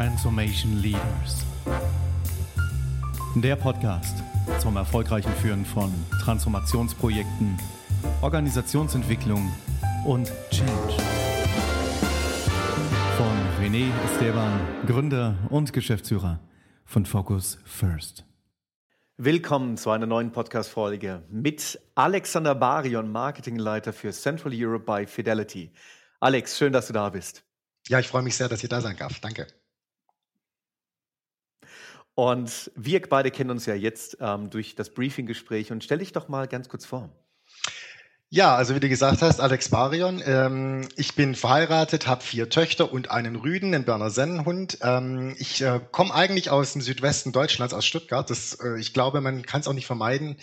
Transformation Leaders. Der Podcast zum erfolgreichen Führen von Transformationsprojekten, Organisationsentwicklung und Change. Von René Esteban, Gründer und Geschäftsführer von Focus First. Willkommen zu einer neuen Podcast-Folge mit Alexander Barion, Marketingleiter für Central Europe by Fidelity. Alex, schön, dass du da bist. Ja, ich freue mich sehr, dass ich da sein darf. Danke. Und wir beide kennen uns ja jetzt ähm, durch das Briefing-Gespräch und stell dich doch mal ganz kurz vor. Ja, also wie du gesagt hast, Alex Barion. Ähm, ich bin verheiratet, habe vier Töchter und einen Rüden, einen Berner Sennenhund. Ähm, ich äh, komme eigentlich aus dem Südwesten Deutschlands, aus Stuttgart. Das, äh, ich glaube, man kann es auch nicht vermeiden.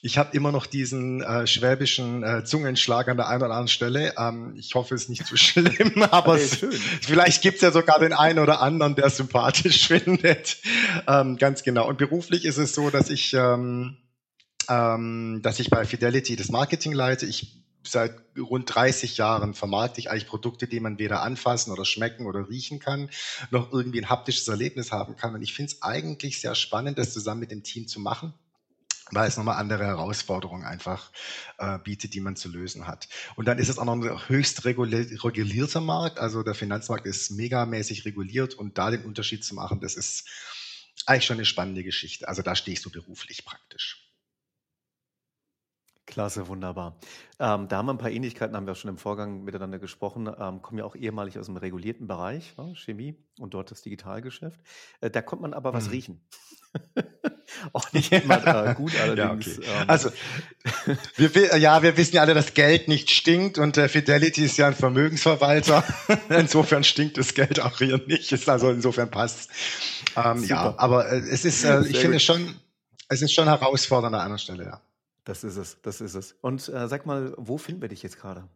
Ich habe immer noch diesen äh, schwäbischen äh, Zungenschlag an der einen oder anderen Stelle. Ähm, ich hoffe, es ist nicht zu schlimm, aber es, vielleicht gibt es ja sogar den einen oder anderen, der sympathisch findet. Ähm, ganz genau. Und beruflich ist es so, dass ich ähm, ähm, dass ich bei Fidelity das Marketing leite. Ich seit rund 30 Jahren vermarkte ich eigentlich Produkte, die man weder anfassen oder schmecken oder riechen kann, noch irgendwie ein haptisches Erlebnis haben kann. Und ich finde es eigentlich sehr spannend, das zusammen mit dem Team zu machen weil es nochmal andere Herausforderungen einfach äh, bietet, die man zu lösen hat. Und dann ist es auch noch ein höchst regulierter Markt, also der Finanzmarkt ist megamäßig reguliert und da den Unterschied zu machen, das ist eigentlich schon eine spannende Geschichte. Also da stehst du beruflich praktisch. Klasse, wunderbar. Ähm, da haben wir ein paar Ähnlichkeiten, haben wir schon im Vorgang miteinander gesprochen, ähm, kommen ja auch ehemalig aus dem regulierten Bereich, ne, Chemie und dort das Digitalgeschäft. Äh, da kommt man aber was hm. riechen. auch nicht immer äh, gut allerdings. Ja, okay. ähm, also, wir, ja, wir wissen ja alle, dass Geld nicht stinkt und äh, Fidelity ist ja ein Vermögensverwalter. insofern stinkt das Geld auch hier nicht. Ist also insofern passt. Ähm, ja, aber äh, es ist, äh, ich finde schon, es ist schon herausfordernd an einer Stelle, ja. Das ist es, das ist es. Und äh, sag mal, wo finden wir dich jetzt gerade?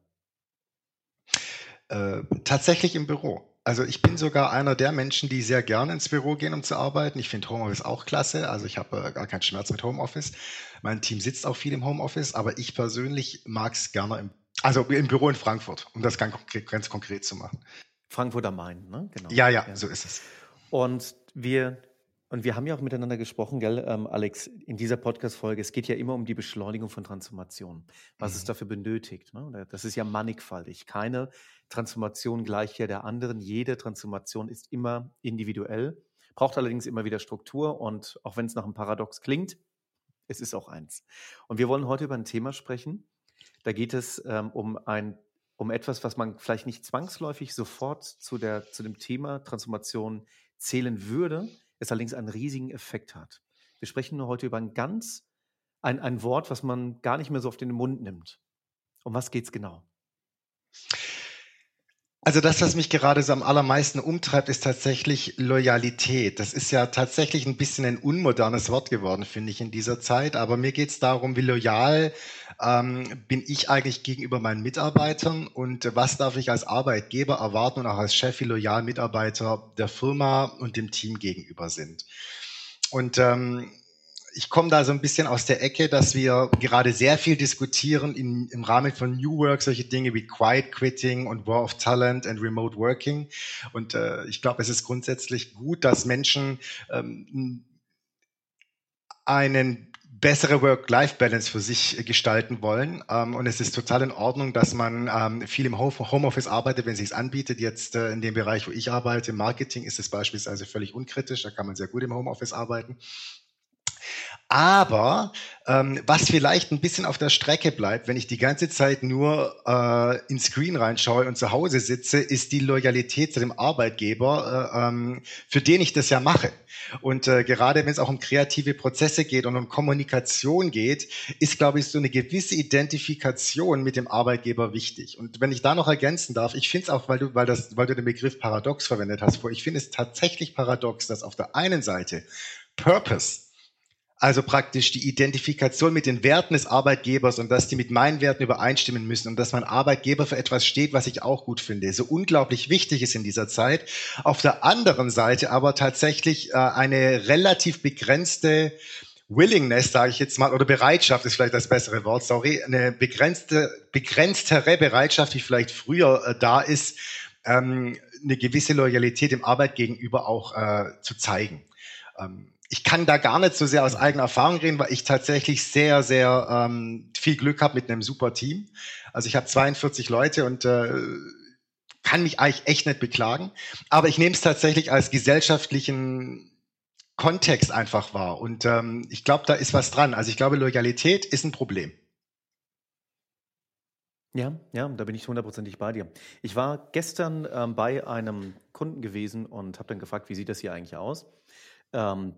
Äh, tatsächlich im Büro. Also ich bin sogar einer der Menschen, die sehr gerne ins Büro gehen, um zu arbeiten. Ich finde Homeoffice auch klasse. Also ich habe äh, gar keinen Schmerz mit Homeoffice. Mein Team sitzt auch viel im Homeoffice, aber ich persönlich mag es gerne im, also im Büro in Frankfurt, um das ganz, ganz konkret zu machen. Frankfurt am Main, ne? Genau. Ja, ja, ja, so ist es. Und wir und wir haben ja auch miteinander gesprochen, gell, ähm, Alex, in dieser Podcast-Folge. Es geht ja immer um die Beschleunigung von Transformation, was mhm. es dafür benötigt. Ne? Das ist ja mannigfaltig. Keine Transformation gleich ja der anderen. Jede Transformation ist immer individuell, braucht allerdings immer wieder Struktur. Und auch wenn es nach einem Paradox klingt, es ist auch eins. Und wir wollen heute über ein Thema sprechen. Da geht es ähm, um ein um etwas, was man vielleicht nicht zwangsläufig sofort zu, der, zu dem Thema Transformation zählen würde, es allerdings einen riesigen Effekt hat. Wir sprechen nur heute über ein ganz, ein, ein Wort, was man gar nicht mehr so auf den Mund nimmt. Um was geht es genau? Also das, was mich gerade so am allermeisten umtreibt, ist tatsächlich Loyalität. Das ist ja tatsächlich ein bisschen ein unmodernes Wort geworden, finde ich, in dieser Zeit. Aber mir geht es darum, wie loyal ähm, bin ich eigentlich gegenüber meinen Mitarbeitern und was darf ich als Arbeitgeber erwarten und auch als Chef, wie loyal Mitarbeiter der Firma und dem Team gegenüber sind. Und ähm, ich komme da so ein bisschen aus der Ecke, dass wir gerade sehr viel diskutieren in, im Rahmen von New Work, solche Dinge wie Quiet Quitting und War of Talent and Remote Working. Und äh, ich glaube, es ist grundsätzlich gut, dass Menschen ähm, einen bessere Work-Life-Balance für sich gestalten wollen. Ähm, und es ist total in Ordnung, dass man ähm, viel im Homeoffice arbeitet, wenn es sich anbietet. Jetzt äh, in dem Bereich, wo ich arbeite, Marketing, ist es beispielsweise völlig unkritisch. Da kann man sehr gut im Homeoffice arbeiten. Aber ähm, was vielleicht ein bisschen auf der Strecke bleibt, wenn ich die ganze Zeit nur äh, ins Screen reinschaue und zu Hause sitze, ist die Loyalität zu dem Arbeitgeber, äh, ähm, für den ich das ja mache. Und äh, gerade wenn es auch um kreative Prozesse geht und um Kommunikation geht, ist, glaube ich, so eine gewisse Identifikation mit dem Arbeitgeber wichtig. Und wenn ich da noch ergänzen darf, ich finde es auch, weil du, weil, das, weil du den Begriff Paradox verwendet hast, ich finde es tatsächlich paradox, dass auf der einen Seite Purpose also praktisch die Identifikation mit den Werten des Arbeitgebers und dass die mit meinen Werten übereinstimmen müssen und dass mein Arbeitgeber für etwas steht, was ich auch gut finde, so unglaublich wichtig ist in dieser Zeit. Auf der anderen Seite aber tatsächlich äh, eine relativ begrenzte Willingness, sage ich jetzt mal, oder Bereitschaft ist vielleicht das bessere Wort, sorry, eine begrenzte, begrenztere Bereitschaft, die vielleicht früher äh, da ist, ähm, eine gewisse Loyalität dem Arbeit gegenüber auch äh, zu zeigen. Ähm, ich kann da gar nicht so sehr aus eigener Erfahrung reden, weil ich tatsächlich sehr, sehr ähm, viel Glück habe mit einem super Team. Also ich habe 42 Leute und äh, kann mich eigentlich echt nicht beklagen. Aber ich nehme es tatsächlich als gesellschaftlichen Kontext einfach wahr. Und ähm, ich glaube, da ist was dran. Also ich glaube, Loyalität ist ein Problem. Ja, ja, da bin ich hundertprozentig bei dir. Ich war gestern ähm, bei einem Kunden gewesen und habe dann gefragt, wie sieht das hier eigentlich aus? Ähm,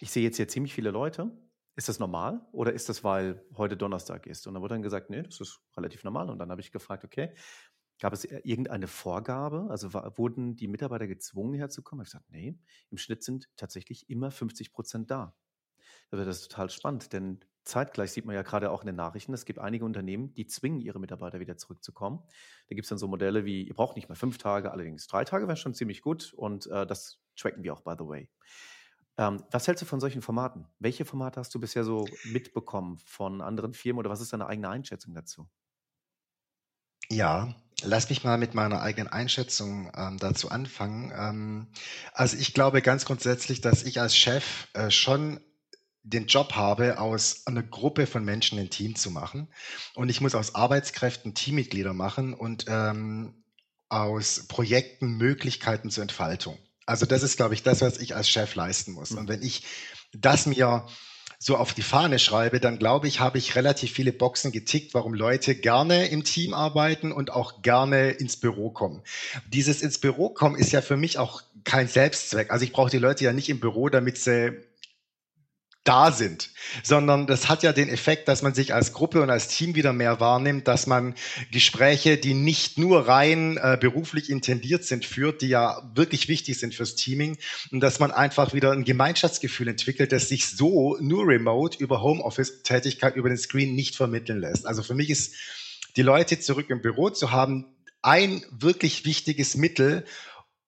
ich sehe jetzt hier ziemlich viele Leute. Ist das normal oder ist das, weil heute Donnerstag ist? Und dann wurde dann gesagt, nee, das ist relativ normal. Und dann habe ich gefragt, okay, gab es irgendeine Vorgabe? Also war, wurden die Mitarbeiter gezwungen herzukommen? Ich habe gesagt, nee, im Schnitt sind tatsächlich immer 50 Prozent da. Also das ist total spannend, denn zeitgleich sieht man ja gerade auch in den Nachrichten, es gibt einige Unternehmen, die zwingen ihre Mitarbeiter wieder zurückzukommen. Da gibt es dann so Modelle wie, ihr braucht nicht mehr fünf Tage, allerdings drei Tage wäre schon ziemlich gut und äh, das tracken wir auch, by the way. Ähm, was hältst du von solchen Formaten? Welche Formate hast du bisher so mitbekommen von anderen Firmen oder was ist deine eigene Einschätzung dazu? Ja, lass mich mal mit meiner eigenen Einschätzung ähm, dazu anfangen. Ähm, also ich glaube ganz grundsätzlich, dass ich als Chef äh, schon den Job habe, aus einer Gruppe von Menschen ein Team zu machen. Und ich muss aus Arbeitskräften Teammitglieder machen und ähm, aus Projekten Möglichkeiten zur Entfaltung. Also das ist, glaube ich, das, was ich als Chef leisten muss. Und wenn ich das mir so auf die Fahne schreibe, dann glaube ich, habe ich relativ viele Boxen getickt, warum Leute gerne im Team arbeiten und auch gerne ins Büro kommen. Dieses ins Büro kommen ist ja für mich auch kein Selbstzweck. Also ich brauche die Leute ja nicht im Büro, damit sie da sind, sondern das hat ja den Effekt, dass man sich als Gruppe und als Team wieder mehr wahrnimmt, dass man Gespräche, die nicht nur rein äh, beruflich intendiert sind, führt, die ja wirklich wichtig sind fürs Teaming und dass man einfach wieder ein Gemeinschaftsgefühl entwickelt, das sich so nur remote über Homeoffice-Tätigkeit über den Screen nicht vermitteln lässt. Also für mich ist die Leute zurück im Büro zu haben ein wirklich wichtiges Mittel,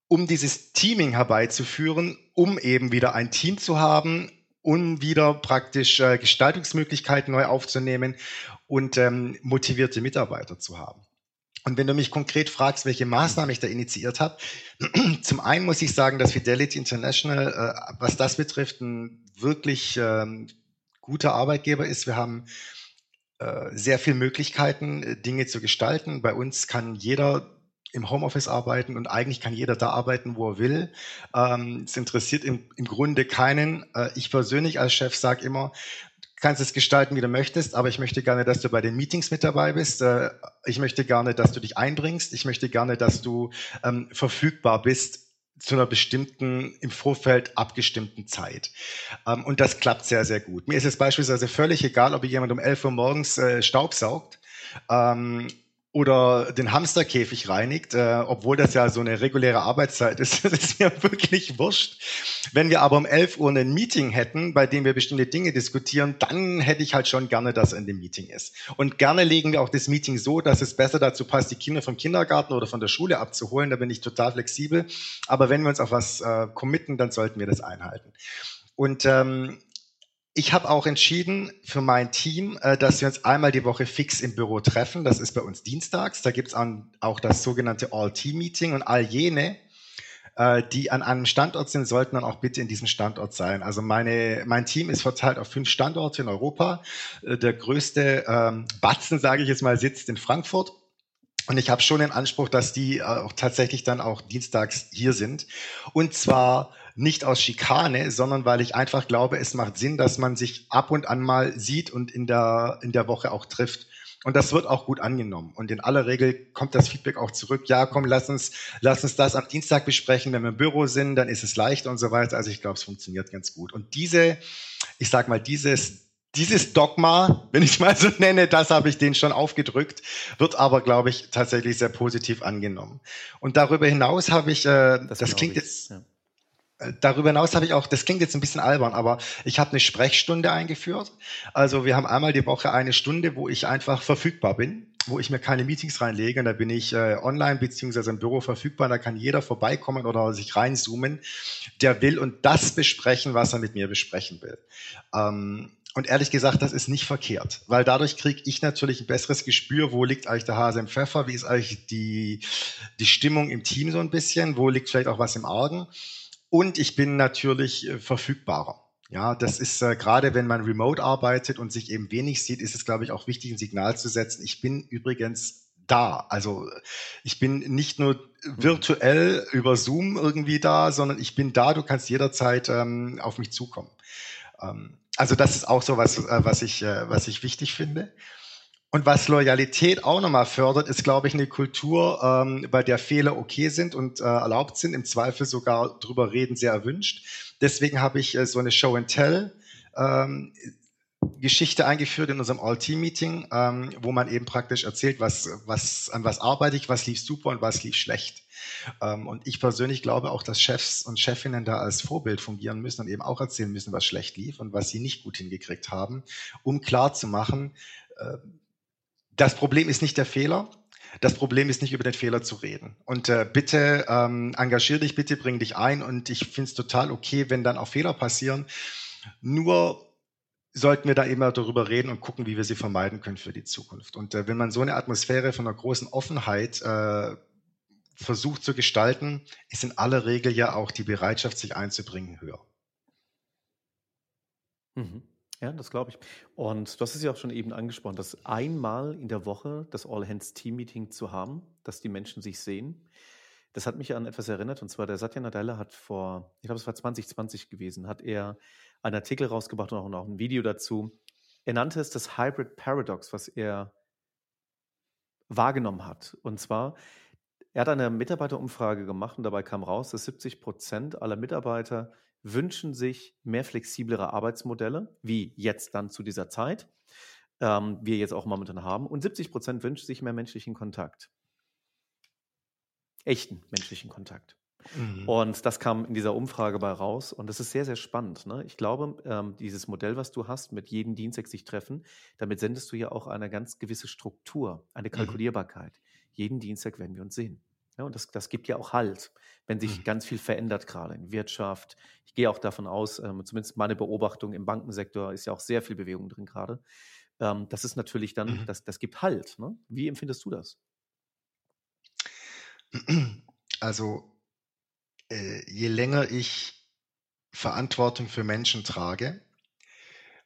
um dieses Teaming herbeizuführen, um eben wieder ein Team zu haben, um wieder praktisch äh, Gestaltungsmöglichkeiten neu aufzunehmen und ähm, motivierte Mitarbeiter zu haben. Und wenn du mich konkret fragst, welche Maßnahmen ich da initiiert habe, zum einen muss ich sagen, dass Fidelity International, äh, was das betrifft, ein wirklich ähm, guter Arbeitgeber ist. Wir haben äh, sehr viele Möglichkeiten, äh, Dinge zu gestalten. Bei uns kann jeder im Homeoffice arbeiten und eigentlich kann jeder da arbeiten, wo er will. Ähm, es interessiert im, im Grunde keinen. Äh, ich persönlich als Chef sage immer, kannst es gestalten, wie du möchtest, aber ich möchte gerne, dass du bei den Meetings mit dabei bist. Äh, ich möchte gerne, dass du dich einbringst. Ich möchte gerne, dass du ähm, verfügbar bist zu einer bestimmten, im Vorfeld abgestimmten Zeit. Ähm, und das klappt sehr, sehr gut. Mir ist es beispielsweise völlig egal, ob jemand um 11 Uhr morgens äh, Staub saugt. Ähm, oder den Hamsterkäfig reinigt, äh, obwohl das ja so eine reguläre Arbeitszeit ist, das ist mir wirklich wurscht. Wenn wir aber um 11 Uhr ein Meeting hätten, bei dem wir bestimmte Dinge diskutieren, dann hätte ich halt schon gerne, dass in dem Meeting ist. Und gerne legen wir auch das Meeting so, dass es besser dazu passt, die Kinder vom Kindergarten oder von der Schule abzuholen. Da bin ich total flexibel. Aber wenn wir uns auf was äh, committen, dann sollten wir das einhalten. Und ähm, ich habe auch entschieden für mein Team, äh, dass wir uns einmal die Woche fix im Büro treffen. Das ist bei uns dienstags. Da gibt es auch das sogenannte All-Team-Meeting und all jene, äh, die an einem Standort sind, sollten dann auch bitte in diesem Standort sein. Also meine, mein Team ist verteilt auf fünf Standorte in Europa. Äh, der größte ähm, Batzen, sage ich jetzt mal, sitzt in Frankfurt. Und ich habe schon den Anspruch, dass die auch tatsächlich dann auch dienstags hier sind. Und zwar nicht aus Schikane, sondern weil ich einfach glaube, es macht Sinn, dass man sich ab und an mal sieht und in der, in der Woche auch trifft. Und das wird auch gut angenommen. Und in aller Regel kommt das Feedback auch zurück. Ja, komm, lass uns, lass uns das am Dienstag besprechen. Wenn wir im Büro sind, dann ist es leicht und so weiter. Also ich glaube, es funktioniert ganz gut. Und diese, ich sag mal, dieses, dieses Dogma, wenn ich es mal so nenne, das habe ich denen schon aufgedrückt, wird aber, glaube ich, tatsächlich sehr positiv angenommen. Und darüber hinaus habe ich, äh, das, das klingt ich. jetzt, ja. Äh, darüber hinaus habe ich auch, das klingt jetzt ein bisschen albern, aber ich habe eine Sprechstunde eingeführt. Also wir haben einmal die Woche eine Stunde, wo ich einfach verfügbar bin, wo ich mir keine Meetings reinlege. Und da bin ich äh, online beziehungsweise im Büro verfügbar. Da kann jeder vorbeikommen oder sich reinzoomen, der will und das besprechen, was er mit mir besprechen will. Ähm, und ehrlich gesagt, das ist nicht verkehrt, weil dadurch kriege ich natürlich ein besseres Gespür, wo liegt eigentlich der Hase im Pfeffer, wie ist eigentlich die, die Stimmung im Team so ein bisschen, wo liegt vielleicht auch was im Argen. Und ich bin natürlich äh, verfügbarer. Ja, das ist äh, gerade, wenn man remote arbeitet und sich eben wenig sieht, ist es, glaube ich, auch wichtig, ein Signal zu setzen. Ich bin übrigens da. Also ich bin nicht nur virtuell über Zoom irgendwie da, sondern ich bin da. Du kannst jederzeit ähm, auf mich zukommen. Ähm, also das ist auch so was, äh, was ich, äh, was ich wichtig finde. Und was Loyalität auch nochmal fördert, ist, glaube ich, eine Kultur, ähm, bei der Fehler okay sind und äh, erlaubt sind, im Zweifel sogar drüber reden, sehr erwünscht. Deswegen habe ich äh, so eine Show and Tell ähm, Geschichte eingeführt in unserem All-Team-Meeting, ähm, wo man eben praktisch erzählt, was, was, an was arbeite ich, was lief super und was lief schlecht. Ähm, und ich persönlich glaube auch, dass Chefs und Chefinnen da als Vorbild fungieren müssen und eben auch erzählen müssen, was schlecht lief und was sie nicht gut hingekriegt haben, um klar zu machen, äh, das Problem ist nicht der Fehler, das Problem ist nicht über den Fehler zu reden. Und äh, bitte ähm, engagier dich, bitte bring dich ein. Und ich finde es total okay, wenn dann auch Fehler passieren. Nur sollten wir da immer darüber reden und gucken, wie wir sie vermeiden können für die Zukunft. Und äh, wenn man so eine Atmosphäre von einer großen Offenheit äh, versucht zu gestalten, ist in aller Regel ja auch die Bereitschaft, sich einzubringen, höher. Mhm. Ja, das glaube ich. Und du hast es ja auch schon eben angesprochen, dass einmal in der Woche das All-Hands-Team-Meeting zu haben, dass die Menschen sich sehen. Das hat mich an etwas erinnert, und zwar der Satya Nadella hat vor, ich glaube, es war 2020 gewesen, hat er einen Artikel rausgebracht und auch, ein Video dazu. Er nannte es das Hybrid Paradox, was er wahrgenommen hat. Und zwar, er hat eine Mitarbeiterumfrage gemacht und dabei kam raus, dass 70 Prozent aller Mitarbeiter wünschen sich mehr flexiblere Arbeitsmodelle, wie jetzt dann zu dieser Zeit, ähm, wir jetzt auch momentan haben. Und 70 Prozent wünschen sich mehr menschlichen Kontakt. Echten menschlichen Kontakt. Mhm. Und das kam in dieser Umfrage bei raus. Und das ist sehr, sehr spannend. Ne? Ich glaube, ähm, dieses Modell, was du hast, mit jedem Dienstag sich treffen, damit sendest du ja auch eine ganz gewisse Struktur, eine mhm. Kalkulierbarkeit. Mhm. Jeden Dienstag werden wir uns sehen. Ja, und das, das gibt ja auch Halt, wenn sich mhm. ganz viel verändert, gerade in Wirtschaft. Ich gehe auch davon aus, ähm, zumindest meine Beobachtung im Bankensektor ist ja auch sehr viel Bewegung drin gerade. Ähm, das ist natürlich dann, mhm. das, das gibt Halt. Ne? Wie empfindest du das? Also, äh, je länger ich Verantwortung für Menschen trage,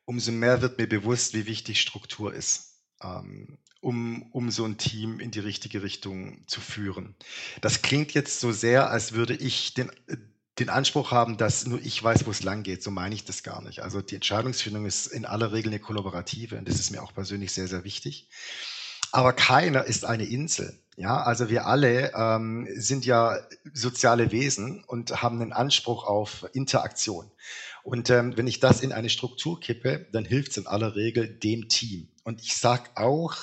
umso mehr wird mir bewusst, wie wichtig Struktur ist. Ähm, um, um so ein Team in die richtige Richtung zu führen. Das klingt jetzt so sehr, als würde ich den, den Anspruch haben, dass nur ich weiß, wo es lang geht. So meine ich das gar nicht. Also die Entscheidungsfindung ist in aller Regel eine kollaborative und das ist mir auch persönlich sehr, sehr wichtig. Aber keiner ist eine Insel. Ja, also wir alle ähm, sind ja soziale Wesen und haben einen Anspruch auf Interaktion. Und ähm, wenn ich das in eine Struktur kippe, dann hilft es in aller Regel dem Team. Und ich sage auch,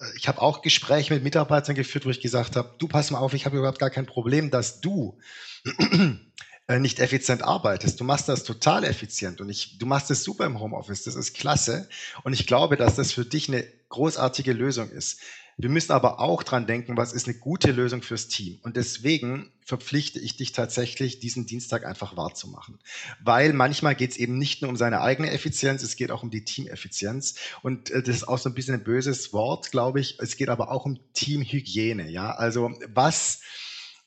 äh, ich habe auch Gespräche mit Mitarbeitern geführt, wo ich gesagt habe, du pass mal auf, ich habe überhaupt gar kein Problem, dass du äh, nicht effizient arbeitest. Du machst das total effizient und ich, du machst es super im Homeoffice. Das ist klasse. Und ich glaube, dass das für dich eine großartige Lösung ist. Wir müssen aber auch dran denken, was ist eine gute Lösung fürs Team. Und deswegen verpflichte ich dich tatsächlich, diesen Dienstag einfach wahrzumachen. Weil manchmal geht es eben nicht nur um seine eigene Effizienz, es geht auch um die Teameffizienz. Und äh, das ist auch so ein bisschen ein böses Wort, glaube ich. Es geht aber auch um Teamhygiene. Ja, also was,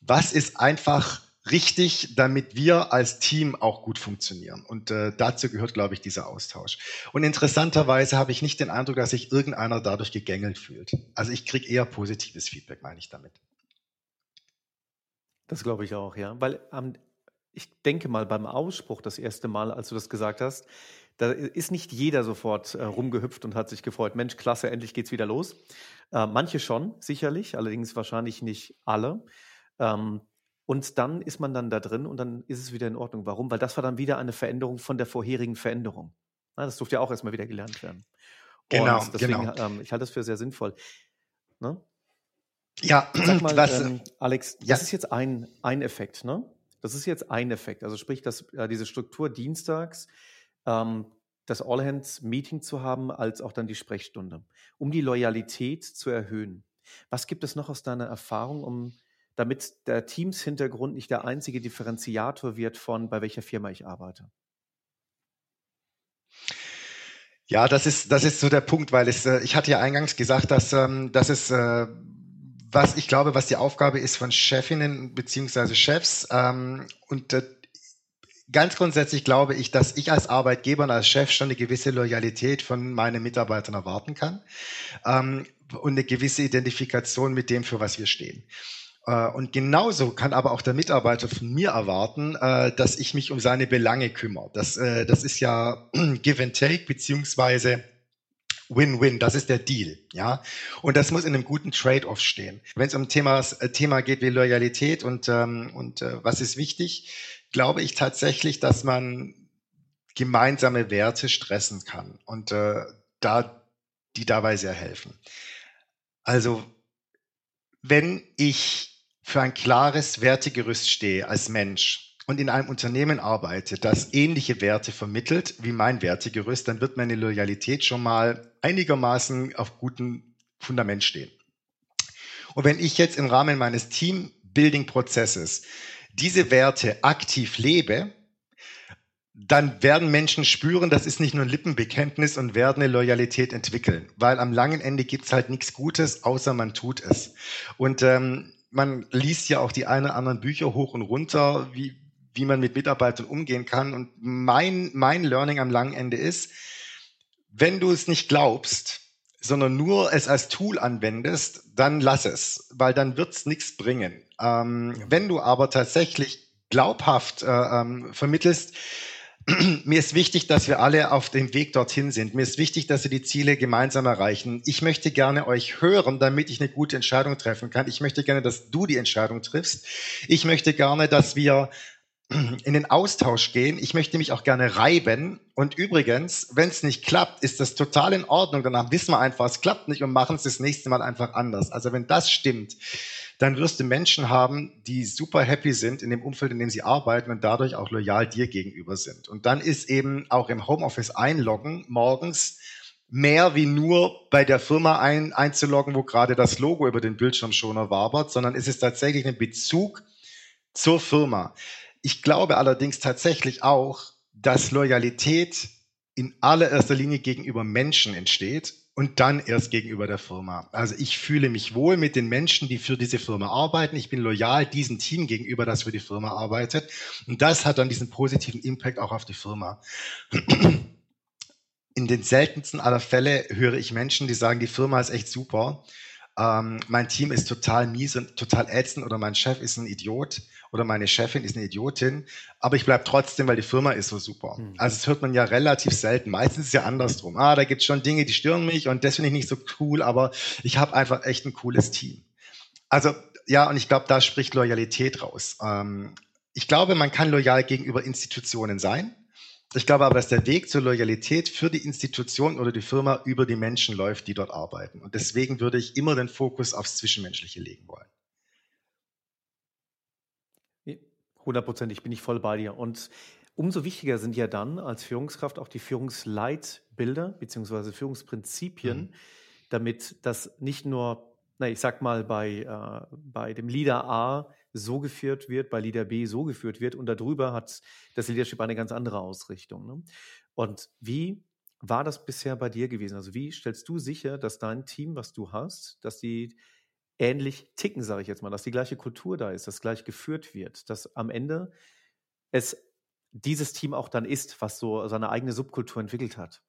was ist einfach richtig, damit wir als Team auch gut funktionieren. Und äh, dazu gehört, glaube ich, dieser Austausch. Und interessanterweise habe ich nicht den Eindruck, dass sich irgendeiner dadurch gegängelt fühlt. Also ich kriege eher positives Feedback, meine ich damit. Das glaube ich auch, ja. Weil ähm, ich denke mal beim Ausspruch das erste Mal, als du das gesagt hast, da ist nicht jeder sofort äh, rumgehüpft und hat sich gefreut, Mensch, klasse, endlich geht's wieder los. Äh, manche schon, sicherlich, allerdings wahrscheinlich nicht alle. Ähm, und dann ist man dann da drin und dann ist es wieder in Ordnung. Warum? Weil das war dann wieder eine Veränderung von der vorherigen Veränderung. das durfte ja auch erstmal wieder gelernt werden. Genau, und deswegen, genau. Ähm, ich halte das für sehr sinnvoll. Ne? Ja, Sag mal, was, ähm, Alex, ja. das ist jetzt ein, ein Effekt, ne? Das ist jetzt ein Effekt. Also sprich, dass äh, diese Struktur dienstags, ähm, das All-Hands-Meeting zu haben, als auch dann die Sprechstunde, um die Loyalität zu erhöhen. Was gibt es noch aus deiner Erfahrung, um damit der Teams-Hintergrund nicht der einzige Differenziator wird von, bei welcher Firma ich arbeite? Ja, das ist, das ist so der Punkt, weil es, äh, ich hatte ja eingangs gesagt, dass, ähm, dass es, äh, was ich glaube, was die Aufgabe ist von Chefinnen beziehungsweise Chefs ähm, und ganz grundsätzlich glaube ich, dass ich als Arbeitgeber und als Chef schon eine gewisse Loyalität von meinen Mitarbeitern erwarten kann ähm, und eine gewisse Identifikation mit dem, für was wir stehen. Äh, und genauso kann aber auch der Mitarbeiter von mir erwarten, äh, dass ich mich um seine Belange kümmere. Das, äh, das ist ja Give and Take beziehungsweise Win-Win, das ist der Deal, ja. Und das muss in einem guten Trade-off stehen. Wenn es um Thema, Thema geht wie Loyalität und, ähm, und was ist wichtig, glaube ich tatsächlich, dass man gemeinsame Werte stressen kann und da die dabei sehr helfen. Also wenn ich für ein klares Wertegerüst stehe als Mensch und in einem Unternehmen arbeite, das ähnliche Werte vermittelt wie mein Wertegerüst, dann wird meine Loyalität schon mal einigermaßen auf gutem Fundament stehen. Und wenn ich jetzt im Rahmen meines Teambuilding-Prozesses diese Werte aktiv lebe, dann werden Menschen spüren, das ist nicht nur ein Lippenbekenntnis und werden eine Loyalität entwickeln. Weil am langen Ende gibt's halt nichts Gutes, außer man tut es. Und ähm, man liest ja auch die ein oder anderen Bücher hoch und runter, wie, wie man mit Mitarbeitern umgehen kann. Und mein, mein Learning am langen Ende ist, wenn du es nicht glaubst, sondern nur es als Tool anwendest, dann lass es, weil dann wird's nichts bringen. Ähm. Wenn du aber tatsächlich glaubhaft äh, ähm, vermittelst, mir ist wichtig, dass wir alle auf dem Weg dorthin sind. Mir ist wichtig, dass wir die Ziele gemeinsam erreichen. Ich möchte gerne euch hören, damit ich eine gute Entscheidung treffen kann. Ich möchte gerne, dass du die Entscheidung triffst. Ich möchte gerne, dass wir in den Austausch gehen. Ich möchte mich auch gerne reiben. Und übrigens, wenn es nicht klappt, ist das total in Ordnung. Danach wissen wir einfach, es klappt nicht und machen es das nächste Mal einfach anders. Also wenn das stimmt, dann wirst du Menschen haben, die super happy sind in dem Umfeld, in dem sie arbeiten und dadurch auch loyal dir gegenüber sind. Und dann ist eben auch im Homeoffice einloggen morgens mehr wie nur bei der Firma ein, einzuloggen, wo gerade das Logo über den Bildschirmschoner wabert, sondern es ist tatsächlich ein Bezug zur Firma. Ich glaube allerdings tatsächlich auch, dass Loyalität in allererster Linie gegenüber Menschen entsteht und dann erst gegenüber der Firma. Also ich fühle mich wohl mit den Menschen, die für diese Firma arbeiten. Ich bin loyal diesem Team gegenüber, das für die Firma arbeitet. Und das hat dann diesen positiven Impact auch auf die Firma. In den seltensten aller Fälle höre ich Menschen, die sagen, die Firma ist echt super. Ähm, mein Team ist total mies und total ätzend oder mein Chef ist ein Idiot oder meine Chefin ist eine Idiotin, aber ich bleibe trotzdem, weil die Firma ist so super. Mhm. Also das hört man ja relativ selten. Meistens ist es ja andersrum. Ah, da gibt es schon Dinge, die stören mich und das finde ich nicht so cool, aber ich habe einfach echt ein cooles Team. Also ja, und ich glaube, da spricht Loyalität raus. Ähm, ich glaube, man kann loyal gegenüber Institutionen sein. Ich glaube aber, dass der Weg zur Loyalität für die Institution oder die Firma über die Menschen läuft, die dort arbeiten. Und deswegen würde ich immer den Fokus aufs Zwischenmenschliche legen wollen. Hundertprozentig bin ich voll bei dir. Und umso wichtiger sind ja dann als Führungskraft auch die Führungsleitbilder bzw. Führungsprinzipien, mhm. damit das nicht nur, na, ich sag mal, bei, äh, bei dem Leader A so geführt wird, bei Leader B so geführt wird und darüber hat das Leadership eine ganz andere Ausrichtung. Ne? Und wie war das bisher bei dir gewesen? Also wie stellst du sicher, dass dein Team, was du hast, dass die ähnlich ticken, sage ich jetzt mal, dass die gleiche Kultur da ist, dass gleich geführt wird, dass am Ende es dieses Team auch dann ist, was so seine eigene Subkultur entwickelt hat.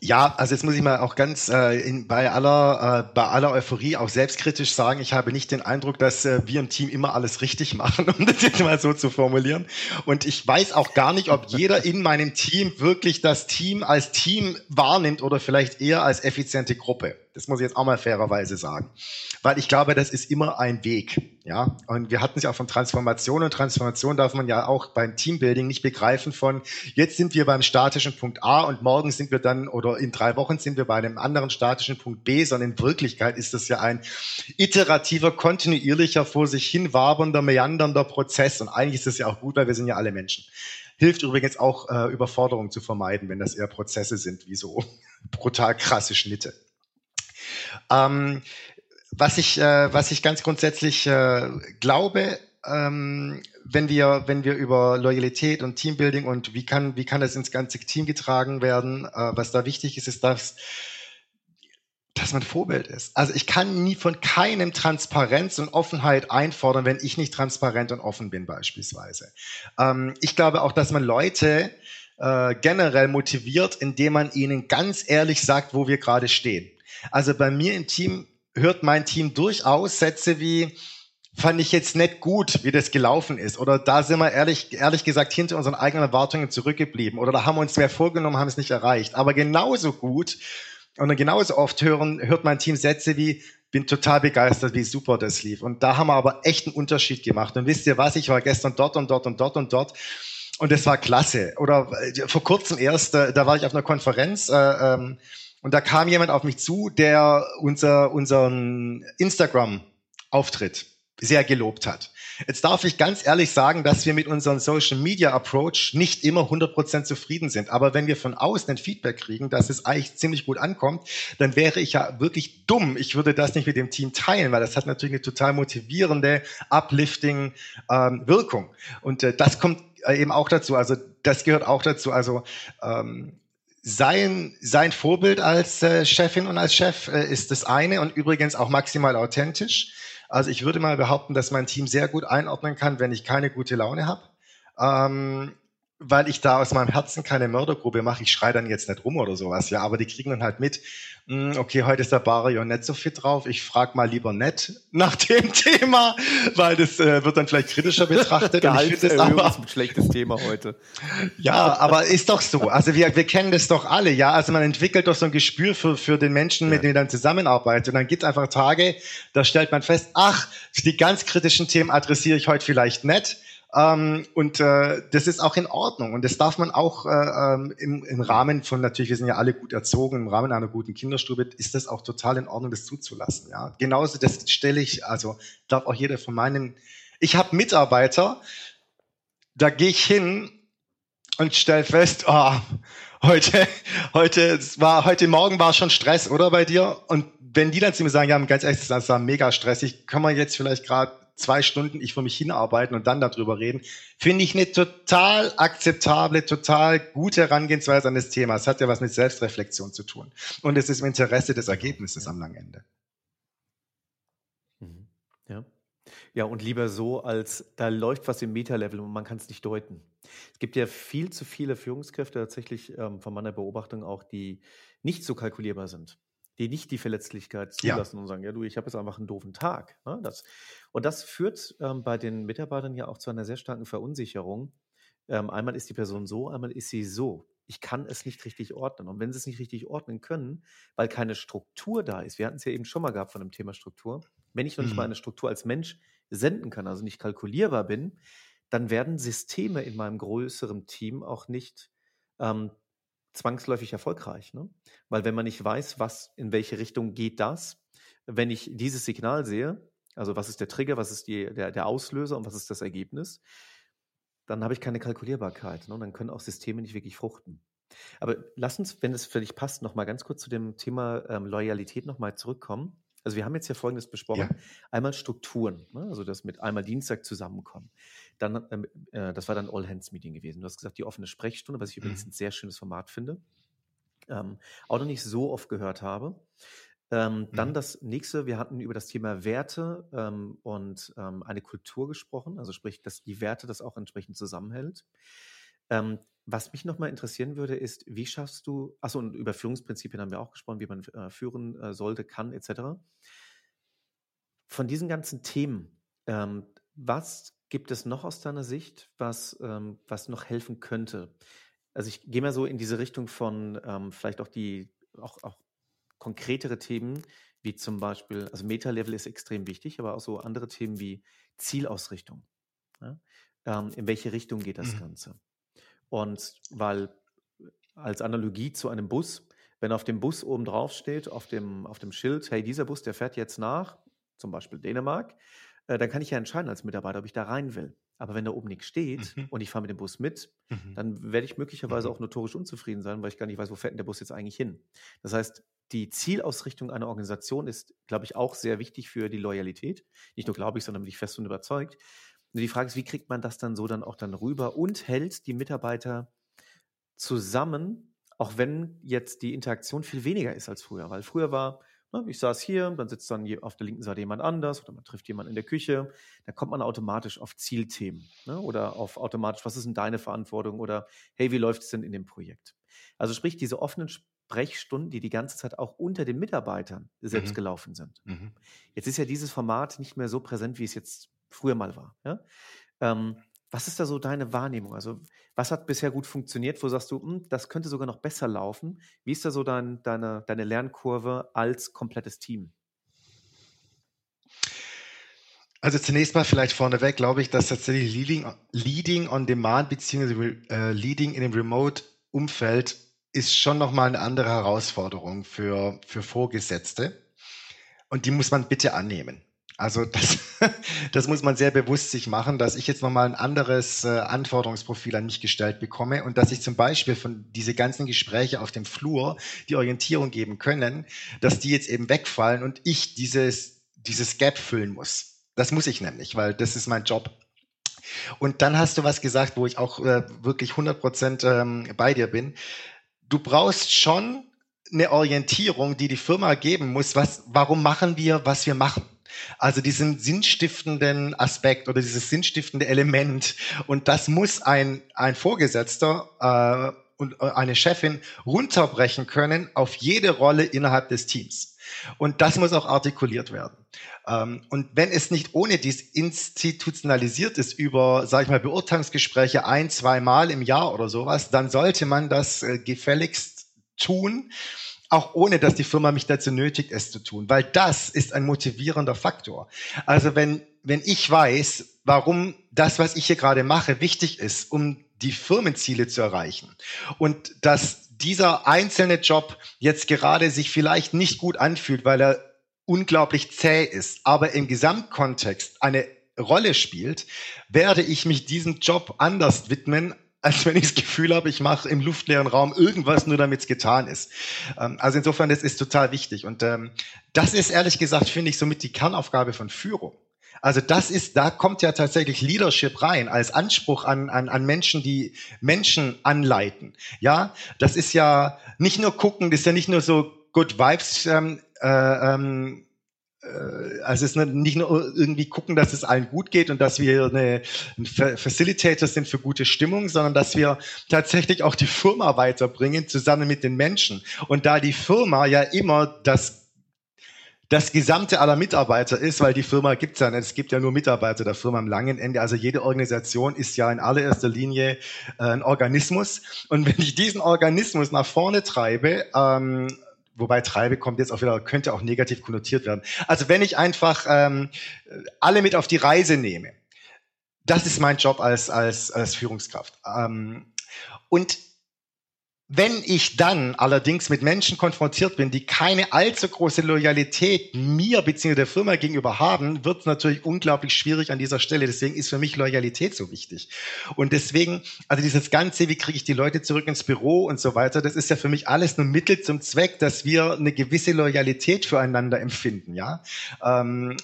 Ja, also jetzt muss ich mal auch ganz äh, in, bei aller äh, bei aller Euphorie auch selbstkritisch sagen, ich habe nicht den Eindruck, dass äh, wir im Team immer alles richtig machen, um das jetzt mal so zu formulieren. Und ich weiß auch gar nicht, ob jeder in meinem Team wirklich das Team als Team wahrnimmt oder vielleicht eher als effiziente Gruppe. Das muss ich jetzt auch mal fairerweise sagen. Weil ich glaube, das ist immer ein Weg. Ja, und wir hatten es ja auch von Transformation und Transformation darf man ja auch beim Teambuilding nicht begreifen von jetzt sind wir beim statischen Punkt A und morgen sind wir dann oder in drei Wochen sind wir bei einem anderen statischen Punkt B, sondern in Wirklichkeit ist das ja ein iterativer, kontinuierlicher, vor sich hin wabernder, meandernder Prozess und eigentlich ist das ja auch gut, weil wir sind ja alle Menschen. Hilft übrigens auch, äh, Überforderung zu vermeiden, wenn das eher Prozesse sind, wie so brutal krasse Schnitte. Ähm, was ich, äh, was ich ganz grundsätzlich äh, glaube, ähm, wenn wir, wenn wir über Loyalität und Teambuilding und wie kann, wie kann das ins ganze Team getragen werden, äh, was da wichtig ist, ist, dass, dass man Vorbild ist. Also ich kann nie von keinem Transparenz und Offenheit einfordern, wenn ich nicht transparent und offen bin beispielsweise. Ähm, ich glaube auch, dass man Leute äh, generell motiviert, indem man ihnen ganz ehrlich sagt, wo wir gerade stehen. Also bei mir im Team hört mein Team durchaus Sätze wie, fand ich jetzt nicht gut, wie das gelaufen ist. Oder da sind wir ehrlich, ehrlich gesagt hinter unseren eigenen Erwartungen zurückgeblieben. Oder da haben wir uns mehr vorgenommen, haben es nicht erreicht. Aber genauso gut und genauso oft hören, hört mein Team Sätze wie, bin total begeistert, wie super das lief. Und da haben wir aber echt einen Unterschied gemacht. Und wisst ihr was, ich war gestern dort und dort und dort und dort. Und das war klasse. Oder äh, vor kurzem erst, äh, da war ich auf einer Konferenz, äh, ähm, und da kam jemand auf mich zu, der unser, unseren Instagram-Auftritt sehr gelobt hat. Jetzt darf ich ganz ehrlich sagen, dass wir mit unserem Social Media Approach nicht immer 100% zufrieden sind. Aber wenn wir von außen ein Feedback kriegen, dass es eigentlich ziemlich gut ankommt, dann wäre ich ja wirklich dumm. Ich würde das nicht mit dem Team teilen, weil das hat natürlich eine total motivierende, uplifting ähm, Wirkung. Und äh, das kommt äh, eben auch dazu. Also das gehört auch dazu. Also ähm, sein, sein Vorbild als äh, Chefin und als Chef äh, ist das eine und übrigens auch maximal authentisch. Also ich würde mal behaupten, dass mein Team sehr gut einordnen kann, wenn ich keine gute Laune habe. Ähm, weil ich da aus meinem Herzen keine Mördergruppe mache. Ich schreie dann jetzt nicht rum oder sowas, ja, aber die kriegen dann halt mit, hm, okay, heute ist der Bario nicht so fit drauf. Ich frage mal lieber nett nach dem Thema, weil das äh, wird dann vielleicht kritischer betrachtet. Gehaltserhöhung ist ein schlechtes Thema heute. Ja, aber ist doch so. Also wir, wir kennen das doch alle, ja. Also man entwickelt doch so ein Gespür für, für den Menschen, mit dem man zusammenarbeitet. Und dann gibt es einfach Tage, da stellt man fest, ach, die ganz kritischen Themen adressiere ich heute vielleicht nicht ähm, und äh, das ist auch in Ordnung. Und das darf man auch äh, ähm, im, im Rahmen von, natürlich, wir sind ja alle gut erzogen, im Rahmen einer guten Kinderstube, ist das auch total in Ordnung, das zuzulassen. Ja, Genauso, das stelle ich, also darf auch jeder von meinen, ich habe Mitarbeiter, da gehe ich hin und stelle fest, oh, heute, heute war, heute Morgen war schon Stress, oder bei dir? Und wenn die dann zu mir sagen, ja, ganz ehrlich, das war mega stressig, können wir jetzt vielleicht gerade zwei Stunden ich für mich hinarbeiten und dann darüber reden, finde ich eine total akzeptable, total gute Herangehensweise an das Thema. Es hat ja was mit Selbstreflexion zu tun. Und es ist im Interesse des Ergebnisses am langen Ende. Mhm. Ja. Ja, und lieber so, als da läuft was im Meta-Level und man kann es nicht deuten. Es gibt ja viel zu viele Führungskräfte tatsächlich ähm, von meiner Beobachtung auch, die nicht so kalkulierbar sind die nicht die Verletzlichkeit zulassen ja. und sagen, ja du, ich habe jetzt einfach einen doofen Tag. Ne? Das, und das führt ähm, bei den Mitarbeitern ja auch zu einer sehr starken Verunsicherung. Ähm, einmal ist die Person so, einmal ist sie so. Ich kann es nicht richtig ordnen. Und wenn sie es nicht richtig ordnen können, weil keine Struktur da ist, wir hatten es ja eben schon mal gehabt von dem Thema Struktur, wenn ich noch mhm. nicht mal mhm. eine Struktur als Mensch senden kann, also nicht kalkulierbar bin, dann werden Systeme in meinem größeren Team auch nicht ähm, zwangsläufig erfolgreich. Ne? Weil wenn man nicht weiß, was, in welche Richtung geht das, wenn ich dieses Signal sehe, also was ist der Trigger, was ist die, der, der Auslöser und was ist das Ergebnis, dann habe ich keine Kalkulierbarkeit. Ne? Dann können auch Systeme nicht wirklich fruchten. Aber lass uns, wenn es für dich passt, noch mal ganz kurz zu dem Thema ähm, Loyalität noch mal zurückkommen. Also wir haben jetzt ja Folgendes besprochen. Ja. Einmal Strukturen, ne? also das mit einmal Dienstag zusammenkommen. Dann, ähm, äh, das war dann All-Hands-Meeting gewesen. Du hast gesagt, die offene Sprechstunde, was ich übrigens mhm. ein sehr schönes Format finde. Ähm, auch noch nicht so oft gehört habe. Ähm, dann mhm. das nächste, wir hatten über das Thema Werte ähm, und ähm, eine Kultur gesprochen, also sprich, dass die Werte das auch entsprechend zusammenhält. Ähm, was mich nochmal interessieren würde, ist, wie schaffst du, achso, und über Führungsprinzipien haben wir auch gesprochen, wie man äh, führen äh, sollte, kann, etc. Von diesen ganzen Themen, ähm, was gibt es noch aus deiner Sicht, was, ähm, was noch helfen könnte? Also ich gehe mal so in diese Richtung von ähm, vielleicht auch die, auch, auch konkretere Themen, wie zum Beispiel, also Meta-Level ist extrem wichtig, aber auch so andere Themen wie Zielausrichtung. Ja? Ähm, in welche Richtung geht das mhm. Ganze? Und weil als Analogie zu einem Bus, wenn auf dem Bus oben drauf steht, auf dem, auf dem Schild, hey, dieser Bus, der fährt jetzt nach, zum Beispiel Dänemark, äh, dann kann ich ja entscheiden als Mitarbeiter, ob ich da rein will. Aber wenn da oben nichts steht mhm. und ich fahre mit dem Bus mit, mhm. dann werde ich möglicherweise mhm. auch notorisch unzufrieden sein, weil ich gar nicht weiß, wo fährt denn der Bus jetzt eigentlich hin. Das heißt, die Zielausrichtung einer Organisation ist, glaube ich, auch sehr wichtig für die Loyalität. Nicht nur glaube ich, sondern bin ich fest und überzeugt. Nur die Frage ist, wie kriegt man das dann so dann auch dann rüber und hält die Mitarbeiter zusammen, auch wenn jetzt die Interaktion viel weniger ist als früher. Weil früher war, ich saß hier, dann sitzt dann auf der linken Seite jemand anders oder man trifft jemanden in der Küche, dann kommt man automatisch auf Zielthemen ne, oder auf automatisch, was ist denn deine Verantwortung oder hey, wie läuft es denn in dem Projekt? Also sprich, diese offenen Sprechstunden, die die ganze Zeit auch unter den Mitarbeitern selbst mhm. gelaufen sind. Mhm. Jetzt ist ja dieses Format nicht mehr so präsent, wie es jetzt früher mal war. Ja? Ähm, was ist da so deine Wahrnehmung? Also, was hat bisher gut funktioniert? Wo sagst du, hm, das könnte sogar noch besser laufen? Wie ist da so dein, deine, deine Lernkurve als komplettes Team? Also zunächst mal vielleicht vorneweg glaube ich, dass tatsächlich Leading, Leading on Demand bzw. Äh, Leading in dem Remote-Umfeld ist schon nochmal eine andere Herausforderung für, für Vorgesetzte. Und die muss man bitte annehmen. Also das, das muss man sehr bewusst sich machen, dass ich jetzt nochmal ein anderes äh, Anforderungsprofil an mich gestellt bekomme und dass ich zum Beispiel von diese ganzen Gespräche auf dem Flur, die Orientierung geben können, dass die jetzt eben wegfallen und ich dieses, dieses Gap füllen muss. Das muss ich nämlich, weil das ist mein Job. Und dann hast du was gesagt, wo ich auch äh, wirklich 100 Prozent ähm, bei dir bin. Du brauchst schon eine Orientierung, die die Firma geben muss. Was, warum machen wir, was wir machen? Also diesen sinnstiftenden Aspekt oder dieses sinnstiftende Element. Und das muss ein, ein Vorgesetzter äh, und äh, eine Chefin runterbrechen können auf jede Rolle innerhalb des Teams. Und das muss auch artikuliert werden. Ähm, und wenn es nicht ohne dies institutionalisiert ist über, sage ich mal, Beurteilungsgespräche ein, zwei Mal im Jahr oder sowas, dann sollte man das äh, gefälligst tun auch ohne dass die Firma mich dazu nötigt, es zu tun, weil das ist ein motivierender Faktor. Also wenn, wenn ich weiß, warum das, was ich hier gerade mache, wichtig ist, um die Firmenziele zu erreichen und dass dieser einzelne Job jetzt gerade sich vielleicht nicht gut anfühlt, weil er unglaublich zäh ist, aber im Gesamtkontext eine Rolle spielt, werde ich mich diesem Job anders widmen, als wenn ich das Gefühl habe, ich mache im luftleeren Raum irgendwas, nur damit es getan ist. Ähm, also insofern, das ist total wichtig. Und ähm, das ist ehrlich gesagt, finde ich, somit die Kernaufgabe von Führung. Also das ist, da kommt ja tatsächlich Leadership rein als Anspruch an, an, an Menschen, die Menschen anleiten. Ja, das ist ja nicht nur gucken, das ist ja nicht nur so Good Vibes ähm, äh, ähm, äh, also es ist nicht nur irgendwie gucken, dass es allen gut geht und dass wir eine, ein Facilitator sind für gute Stimmung, sondern dass wir tatsächlich auch die Firma weiterbringen, zusammen mit den Menschen. Und da die Firma ja immer das das Gesamte aller Mitarbeiter ist, weil die Firma gibt es ja nicht. Es gibt ja nur Mitarbeiter der Firma am langen Ende. Also jede Organisation ist ja in allererster Linie äh, ein Organismus. Und wenn ich diesen Organismus nach vorne treibe, ähm, wobei Treibe kommt jetzt auch wieder, könnte auch negativ konnotiert werden. Also wenn ich einfach ähm, alle mit auf die Reise nehme, das ist mein Job als, als, als Führungskraft. Ähm, und wenn ich dann allerdings mit Menschen konfrontiert bin, die keine allzu große Loyalität mir bzw. der Firma gegenüber haben, wird es natürlich unglaublich schwierig an dieser Stelle. Deswegen ist für mich Loyalität so wichtig. Und deswegen, also dieses Ganze, wie kriege ich die Leute zurück ins Büro und so weiter, das ist ja für mich alles nur Mittel zum Zweck, dass wir eine gewisse Loyalität füreinander empfinden, ja. Ähm,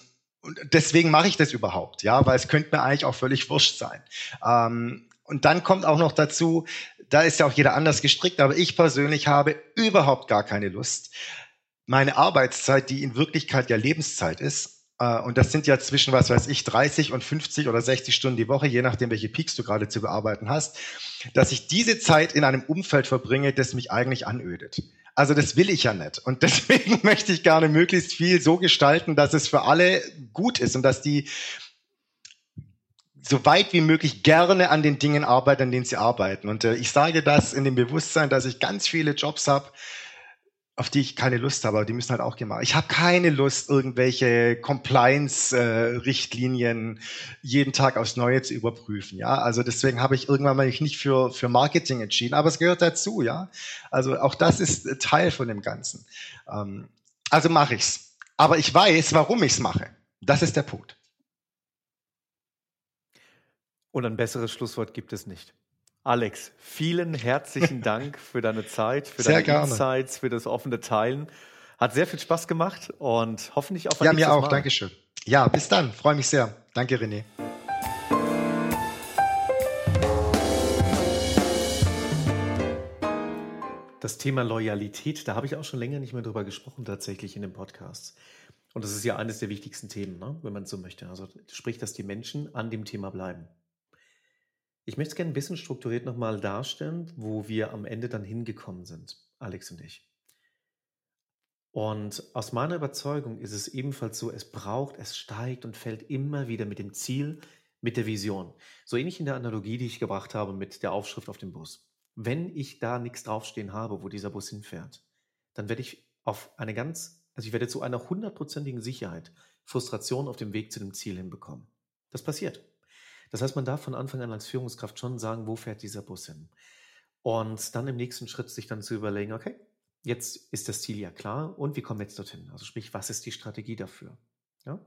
und deswegen mache ich das überhaupt, ja, weil es könnte mir eigentlich auch völlig wurscht sein. Ähm, und dann kommt auch noch dazu, da ist ja auch jeder anders gestrickt, aber ich persönlich habe überhaupt gar keine Lust, meine Arbeitszeit, die in Wirklichkeit ja Lebenszeit ist, äh, und das sind ja zwischen, was weiß ich, 30 und 50 oder 60 Stunden die Woche, je nachdem, welche Peaks du gerade zu bearbeiten hast, dass ich diese Zeit in einem Umfeld verbringe, das mich eigentlich anödet. Also das will ich ja nicht. Und deswegen möchte ich gerne möglichst viel so gestalten, dass es für alle gut ist und dass die so weit wie möglich gerne an den Dingen arbeiten, an denen sie arbeiten. Und äh, ich sage das in dem Bewusstsein, dass ich ganz viele Jobs habe, auf die ich keine Lust habe, aber die müssen halt auch gemacht. Ich habe keine Lust, irgendwelche Compliance-Richtlinien jeden Tag aufs Neue zu überprüfen. Ja, also deswegen habe ich irgendwann mal nicht für für Marketing entschieden, aber es gehört dazu. Ja, also auch das ist Teil von dem Ganzen. Ähm, also mache ich's. Aber ich weiß, warum ich's mache. Das ist der Punkt. Und ein besseres Schlusswort gibt es nicht. Alex, vielen herzlichen Dank für deine Zeit, für sehr deine gerne. Insights, für das offene Teilen. Hat sehr viel Spaß gemacht und hoffentlich auf ein Ja, mir auch. Mal. Dankeschön. Ja, bis dann. Freue mich sehr. Danke, René. Das Thema Loyalität, da habe ich auch schon länger nicht mehr drüber gesprochen, tatsächlich in dem Podcast. Und das ist ja eines der wichtigsten Themen, ne? wenn man so möchte. Also sprich, dass die Menschen an dem Thema bleiben. Ich möchte es gerne ein bisschen strukturiert nochmal darstellen, wo wir am Ende dann hingekommen sind, Alex und ich. Und aus meiner Überzeugung ist es ebenfalls so, es braucht, es steigt und fällt immer wieder mit dem Ziel, mit der Vision. So ähnlich in der Analogie, die ich gebracht habe mit der Aufschrift auf dem Bus. Wenn ich da nichts draufstehen habe, wo dieser Bus hinfährt, dann werde ich auf eine ganz, also ich werde zu einer hundertprozentigen Sicherheit Frustration auf dem Weg zu dem Ziel hinbekommen. Das passiert. Das heißt, man darf von Anfang an als Führungskraft schon sagen, wo fährt dieser Bus hin? Und dann im nächsten Schritt sich dann zu überlegen, okay, jetzt ist das Ziel ja klar und wie kommen wir jetzt dorthin? Also sprich, was ist die Strategie dafür? Ja?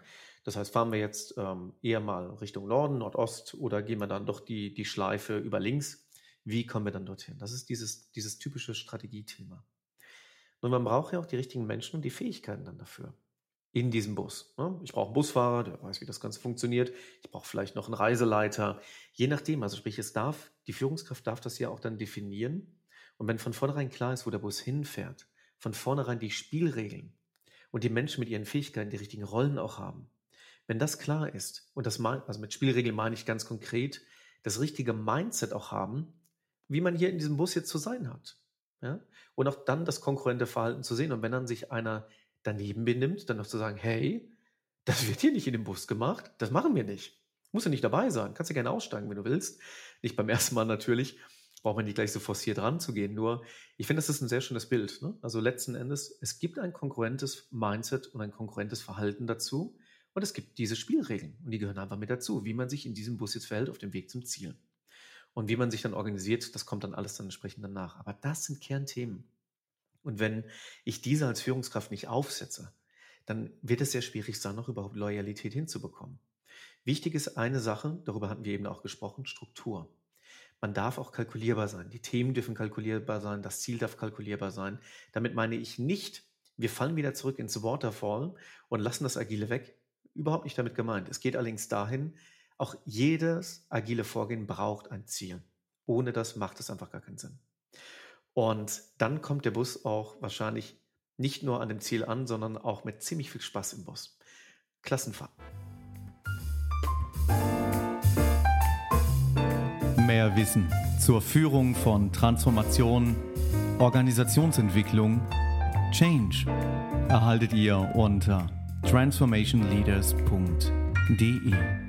Das heißt, fahren wir jetzt ähm, eher mal Richtung Norden, Nordost oder gehen wir dann doch die, die Schleife über links? Wie kommen wir dann dorthin? Das ist dieses, dieses typische Strategiethema. Und man braucht ja auch die richtigen Menschen und die Fähigkeiten dann dafür in diesem Bus. Ne? Ich brauche einen Busfahrer, der weiß, wie das Ganze funktioniert. Ich brauche vielleicht noch einen Reiseleiter. Je nachdem, also sprich, es darf, die Führungskraft darf das ja auch dann definieren. Und wenn von vornherein klar ist, wo der Bus hinfährt, von vornherein die Spielregeln und die Menschen mit ihren Fähigkeiten die richtigen Rollen auch haben, wenn das klar ist, und das mein, also mit Spielregeln meine ich ganz konkret, das richtige Mindset auch haben, wie man hier in diesem Bus jetzt zu sein hat. Ja? Und auch dann das konkurrente Verhalten zu sehen. Und wenn dann sich einer daneben benimmt, dann noch zu sagen, hey, das wird hier nicht in dem Bus gemacht, das machen wir nicht. Muss ja nicht dabei sein, kannst ja gerne aussteigen, wenn du willst. Nicht beim ersten Mal natürlich, braucht man nicht gleich so forciert ranzugehen. Nur, ich finde, das ist ein sehr schönes Bild. Ne? Also letzten Endes, es gibt ein konkurrentes Mindset und ein konkurrentes Verhalten dazu. Und es gibt diese Spielregeln und die gehören einfach mit dazu, wie man sich in diesem Bus jetzt verhält auf dem Weg zum Ziel. Und wie man sich dann organisiert, das kommt dann alles dann entsprechend danach. Aber das sind Kernthemen. Und wenn ich diese als Führungskraft nicht aufsetze, dann wird es sehr schwierig sein, noch überhaupt Loyalität hinzubekommen. Wichtig ist eine Sache, darüber hatten wir eben auch gesprochen, Struktur. Man darf auch kalkulierbar sein. Die Themen dürfen kalkulierbar sein, das Ziel darf kalkulierbar sein. Damit meine ich nicht, wir fallen wieder zurück ins Waterfall und lassen das Agile weg. Überhaupt nicht damit gemeint. Es geht allerdings dahin, auch jedes agile Vorgehen braucht ein Ziel. Ohne das macht es einfach gar keinen Sinn. Und dann kommt der Bus auch wahrscheinlich nicht nur an dem Ziel an, sondern auch mit ziemlich viel Spaß im Bus. Klassenfahrt. Mehr Wissen zur Führung von Transformation, Organisationsentwicklung, Change erhaltet ihr unter transformationleaders.de.